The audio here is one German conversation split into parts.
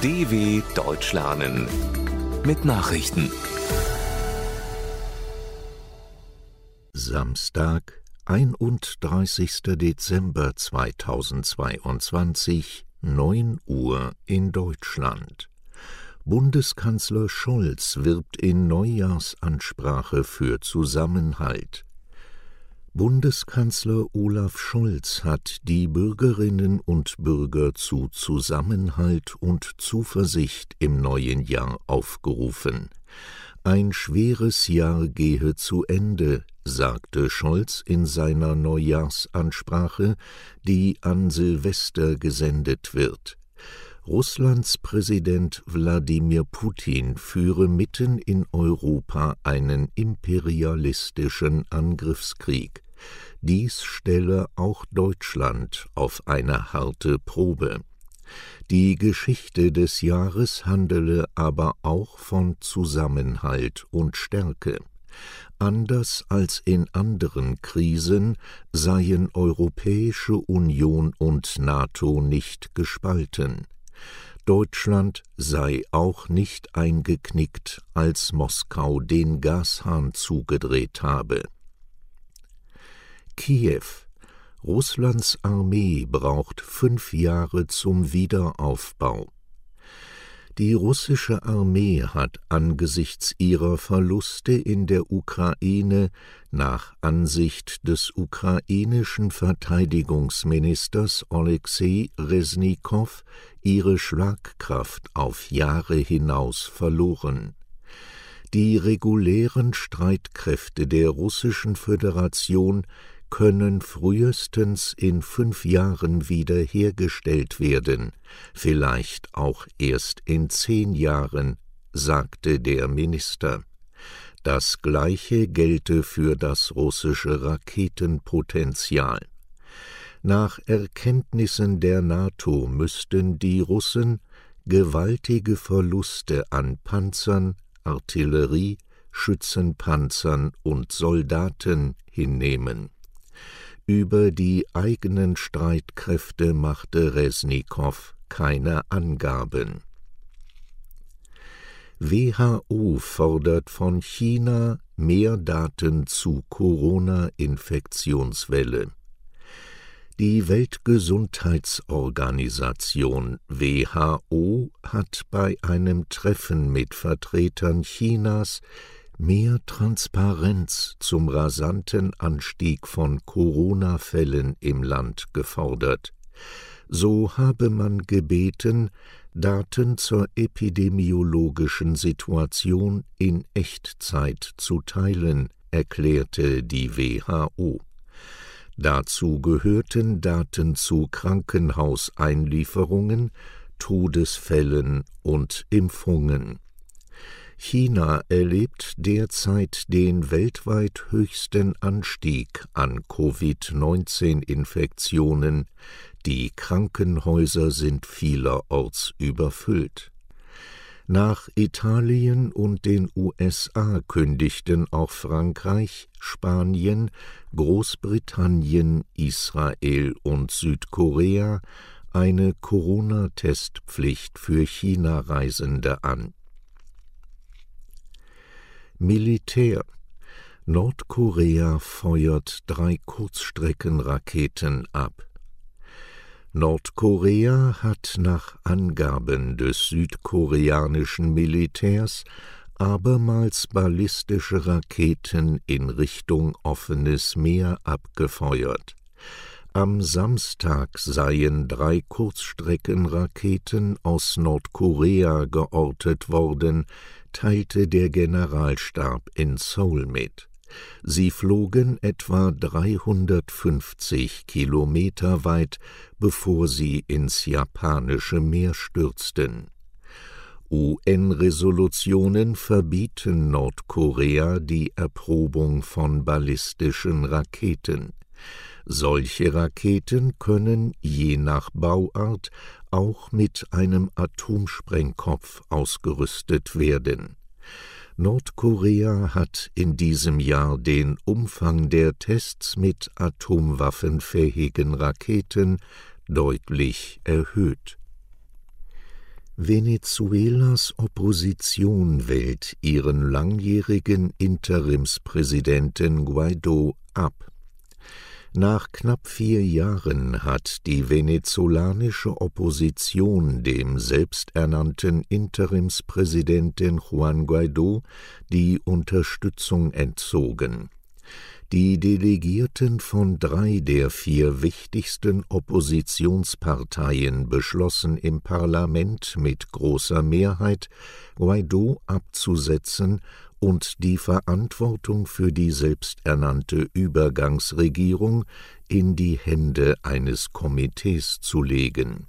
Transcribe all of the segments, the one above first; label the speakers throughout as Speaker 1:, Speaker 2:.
Speaker 1: DW Deutsch lernen mit Nachrichten.
Speaker 2: Samstag, 31. Dezember 2022, 9 Uhr in Deutschland. Bundeskanzler Scholz wirbt in Neujahrsansprache für Zusammenhalt. Bundeskanzler Olaf Scholz hat die Bürgerinnen und Bürger zu Zusammenhalt und Zuversicht im neuen Jahr aufgerufen. Ein schweres Jahr gehe zu Ende, sagte Scholz in seiner Neujahrsansprache, die an Silvester gesendet wird. Russlands Präsident Wladimir Putin führe mitten in Europa einen imperialistischen Angriffskrieg. Dies stelle auch Deutschland auf eine harte Probe. Die Geschichte des Jahres handele aber auch von Zusammenhalt und Stärke. Anders als in anderen Krisen seien Europäische Union und NATO nicht gespalten. Deutschland sei auch nicht eingeknickt, als Moskau den Gashahn zugedreht habe. Kiew Russlands Armee braucht fünf Jahre zum Wiederaufbau. Die russische Armee hat angesichts ihrer Verluste in der Ukraine nach Ansicht des ukrainischen Verteidigungsministers Oleksiy Resnikow ihre Schlagkraft auf Jahre hinaus verloren. Die regulären Streitkräfte der russischen Föderation können frühestens in fünf Jahren wiederhergestellt werden, vielleicht auch erst in zehn Jahren, sagte der Minister. Das gleiche gelte für das russische Raketenpotenzial. Nach Erkenntnissen der NATO müssten die Russen gewaltige Verluste an Panzern, Artillerie, Schützenpanzern und Soldaten hinnehmen. Über die eigenen Streitkräfte machte Resnikow keine Angaben. WHO fordert von China mehr Daten zu Corona-Infektionswelle. Die Weltgesundheitsorganisation WHO hat bei einem Treffen mit Vertretern Chinas mehr Transparenz zum rasanten Anstieg von Corona-Fällen im Land gefordert. So habe man gebeten, Daten zur epidemiologischen Situation in Echtzeit zu teilen, erklärte die WHO. Dazu gehörten Daten zu Krankenhauseinlieferungen, Todesfällen und Impfungen. China erlebt derzeit den weltweit höchsten Anstieg an Covid-19-Infektionen, die Krankenhäuser sind vielerorts überfüllt. Nach Italien und den USA kündigten auch Frankreich, Spanien, Großbritannien, Israel und Südkorea eine Corona-Testpflicht für China-Reisende an. Militär Nordkorea feuert drei Kurzstreckenraketen ab. Nordkorea hat nach Angaben des südkoreanischen Militärs abermals ballistische Raketen in Richtung offenes Meer abgefeuert. Am Samstag seien drei Kurzstreckenraketen aus Nordkorea geortet worden, teilte der Generalstab in Seoul mit. Sie flogen etwa 350 Kilometer weit, bevor sie ins japanische Meer stürzten. UN-Resolutionen verbieten Nordkorea die Erprobung von ballistischen Raketen. Solche Raketen können je nach Bauart auch mit einem Atomsprengkopf ausgerüstet werden. Nordkorea hat in diesem Jahr den Umfang der Tests mit atomwaffenfähigen Raketen deutlich erhöht. Venezuelas Opposition wählt ihren langjährigen Interimspräsidenten Guaido ab. Nach knapp vier Jahren hat die venezolanische Opposition dem selbsternannten Interimspräsidenten Juan Guaido die Unterstützung entzogen. Die Delegierten von drei der vier wichtigsten Oppositionsparteien beschlossen im Parlament mit großer Mehrheit, Guaido abzusetzen und die Verantwortung für die selbsternannte Übergangsregierung in die Hände eines Komitees zu legen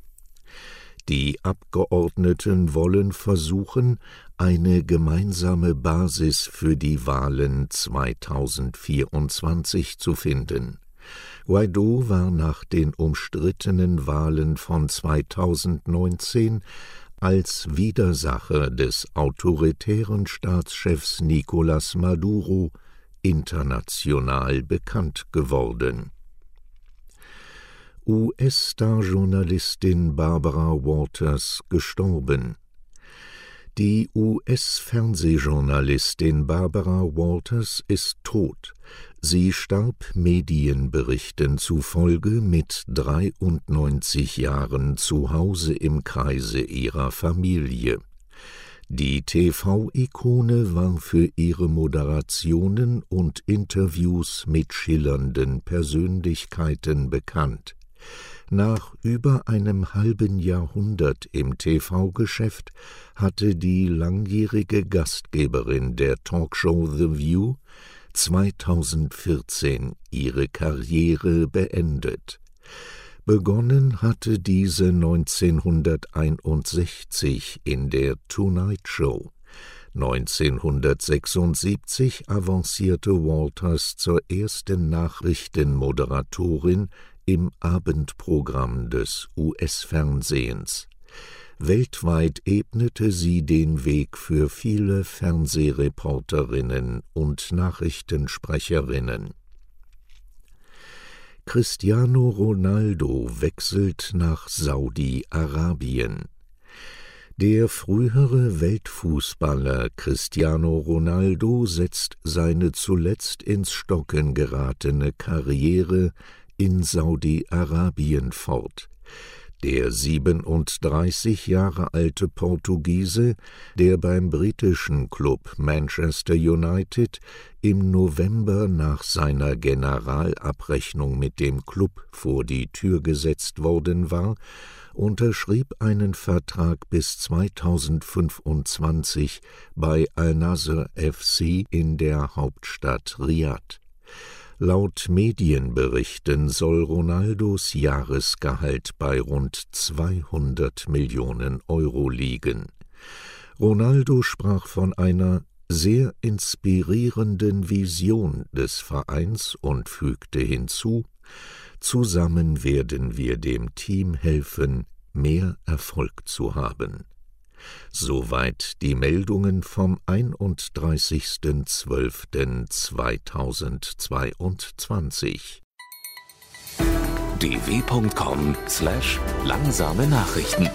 Speaker 2: die Abgeordneten wollen versuchen, eine gemeinsame Basis für die Wahlen 2024 zu finden. Guaido war nach den umstrittenen Wahlen von 2019 als Widersacher des autoritären Staatschefs Nicolás Maduro international bekannt geworden US-Star-Journalistin Barbara Walters gestorben. Die US-Fernsehjournalistin Barbara Walters ist tot. Sie starb Medienberichten zufolge mit 93 Jahren zu Hause im Kreise ihrer Familie. Die TV-Ikone war für ihre Moderationen und Interviews mit schillernden Persönlichkeiten bekannt. Nach über einem halben Jahrhundert im TV-Geschäft hatte die langjährige Gastgeberin der Talkshow The View 2014 ihre Karriere beendet. Begonnen hatte diese 1961 in der Tonight Show. 1976 avancierte Walters zur ersten Nachrichtenmoderatorin im Abendprogramm des US-Fernsehens. Weltweit ebnete sie den Weg für viele Fernsehreporterinnen und Nachrichtensprecherinnen. Cristiano Ronaldo wechselt nach Saudi-Arabien. Der frühere Weltfußballer Cristiano Ronaldo setzt seine zuletzt ins Stocken geratene Karriere in Saudi-Arabien fort. Der 37 Jahre alte Portugiese, der beim britischen Club Manchester United im November nach seiner Generalabrechnung mit dem Club vor die Tür gesetzt worden war, unterschrieb einen Vertrag bis 2025 bei Al-Nasr FC in der Hauptstadt Riad. Laut Medienberichten soll Ronaldos Jahresgehalt bei rund 200 Millionen Euro liegen. Ronaldo sprach von einer sehr inspirierenden Vision des Vereins und fügte hinzu, zusammen werden wir dem Team helfen, mehr Erfolg zu haben. Soweit die Meldungen vom 31.12.2022.
Speaker 1: dw.com/langsame Nachrichten